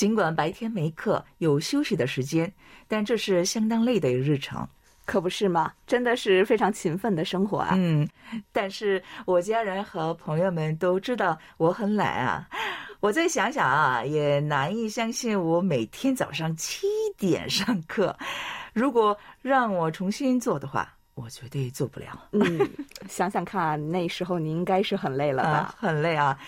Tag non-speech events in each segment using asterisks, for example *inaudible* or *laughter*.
尽管白天没课，有休息的时间，但这是相当累的日程。可不是吗？真的是非常勤奋的生活啊！嗯，但是我家人和朋友们都知道我很懒啊。我再想想啊，也难以相信我每天早上七点上课。如果让我重新做的话，我绝对做不了。嗯，想想看，那时候你应该是很累了啊吧？，很累啊。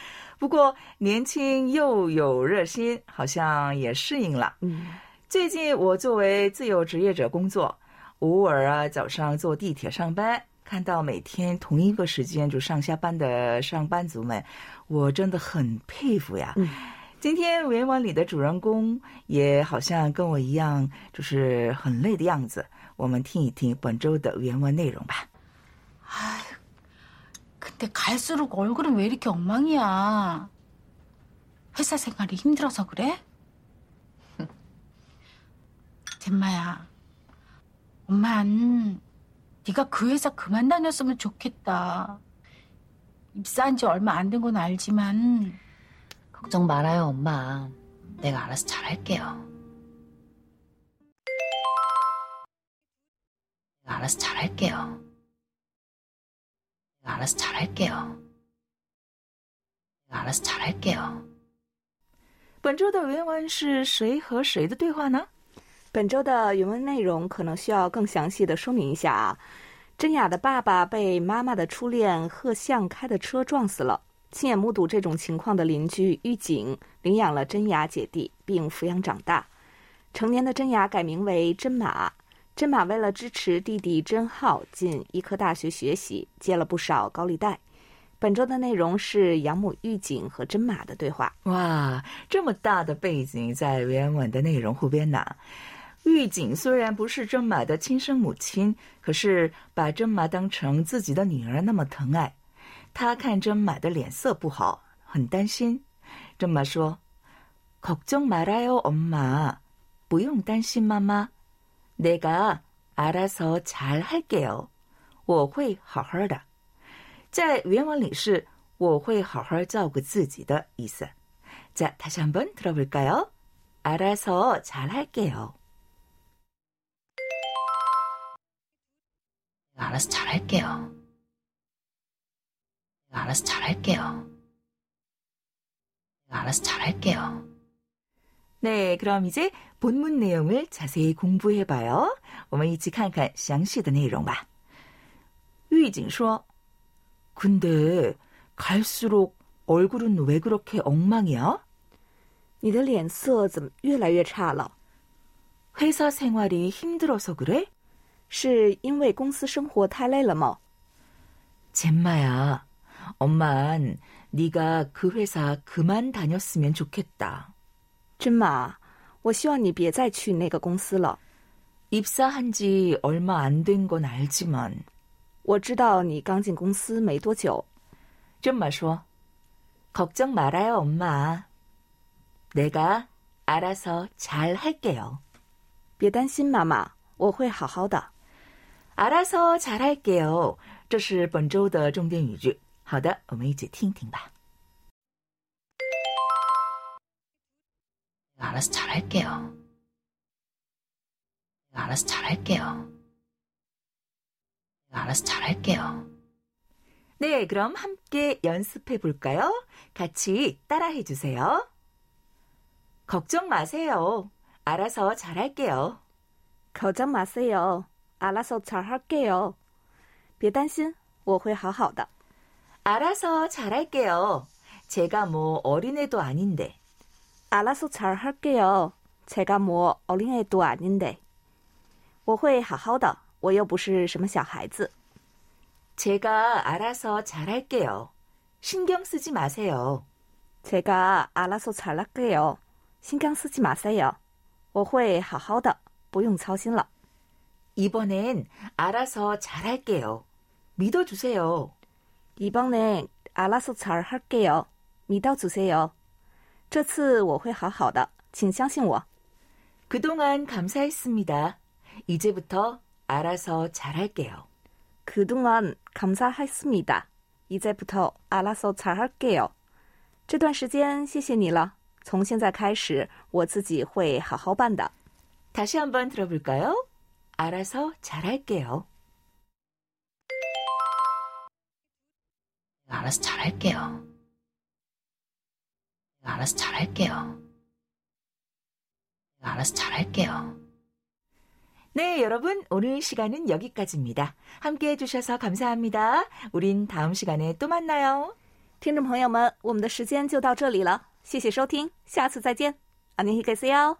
不过年轻又有热心，好像也适应了。嗯，最近我作为自由职业者工作，偶尔啊早上坐地铁上班，看到每天同一个时间就上下班的上班族们，我真的很佩服呀。嗯今天原文里的主人公也好像跟我一样，就是很累的样子。我们听一听本周的原文内容吧。근 데 갈수록 얼굴은 왜 이렇게 엉망이야? 회사 생활이 힘들어서 그래? *laughs* 잼마야, 엄만 네가 그 회사 그만 다녔으면 좋겠다. 입사한 지 얼마 안 된 건 알지만 걱정 말아요, 엄마. 내가 알아서 잘할게요. 내가 알아서 잘할게요. 내가 알아서 잘할게요. 내가 알아서 잘할게요. 本周的原文是谁和谁的对话呢？本周的原文内容可能需要更详细的说明一下啊。真雅的爸爸被妈妈的初恋贺相开的车撞死了。亲眼目睹这种情况的邻居狱警领养了真雅姐弟，并抚养长大。成年的真雅改名为真马。 真马为了支持弟弟真浩进医科大学学习，借了不少高利贷。本周的内容是养母狱警和真马的对话。哇，这么大的背景在原文的内容后边呢。狱警虽然不是真马的亲生母亲，可是把真马当成自己的女儿那么疼爱。他看真马的脸色不好，很担心。真马说：“걱정말아요，엄마，不用担心，妈妈。 내가알아서잘할게요，我会好好的。”在原文里是“我会好好照顾自己的”意思。 자, 다시 한번 들어볼까요? 알아서 잘할게요. 내가 알아서 잘할게요. 내가 알아서 잘할게요. 내가 알아서 잘할게요. 네, 그럼 이제 본문 내용을 자세히 공부해봐요. 我们一起看看详细的内容吧.狱警说, 근데 갈수록 얼굴은 왜 그렇게 엉망이야? 你的脸色怎么越来越差了？ 회사 생활이 힘들어서 그래? 是因为公司生活太累了吗？ 젬마야, 엄만 네가 그 회사 그만 다녔으면 좋겠다. 真马，我希望你别再去那个公司了。 입사한 지 얼마 안 된 건 알지만 我知道你刚进公司没多久， 좀마说 걱정 말아요, 엄마. 내가 알아서 잘 할게요. 别担心，妈妈，我会好好的。 알아서 잘 할게요. 这是本周的重点语句。好的，我们一起听听吧。 알아서 잘할게요. 내가 알아서 잘할게요. 내가 알아서 잘할게요. 네, 그럼 함께 연습해 볼까요? 같이 따라해 주세요. 걱정 마세요. 알아서 잘 할게요. 口张马塞哟，阿拉索查哈给哟，别担心，我会好好的。 알아서 잘 할게요. 제가 뭐 어린애도 아닌데. 알아서잘할게요。제가뭐어린애도아닌데。我会好好的，我又不是什么小孩子。 제가 알아서 잘 할게요. 신경 쓰지 마세요. 제가알아서잘할게요 新刚司机马赛哟，我会好好的，不用操心了。 이번엔 알아서 잘할게요. 믿어주세요. 이번엔 알아서 잘 할게요. 믿어주세요. 这次我会好好的，请相信我。 그동안 감사했습니다. 이제부터 알아서 잘할게요. 그동안 감사했습니다. 이제부터 알아서 잘할게요. 这段时间谢谢你了，从现在开始我自己会好好办的。 다시 한번 들어볼까요? 알아서 잘할게요. 내가 알아서 잘할게요. 내가 알아서 잘할게요. 내가 알아서 잘할게요. 네, 여러분, 오늘 시간은 여기까지입니다. 함께 해주셔서 감사합니다. 우린 다음 시간에 또 만나요. 听众朋友们，我们的时间就到这里了，谢谢收听，下次再见，안녕히계세요。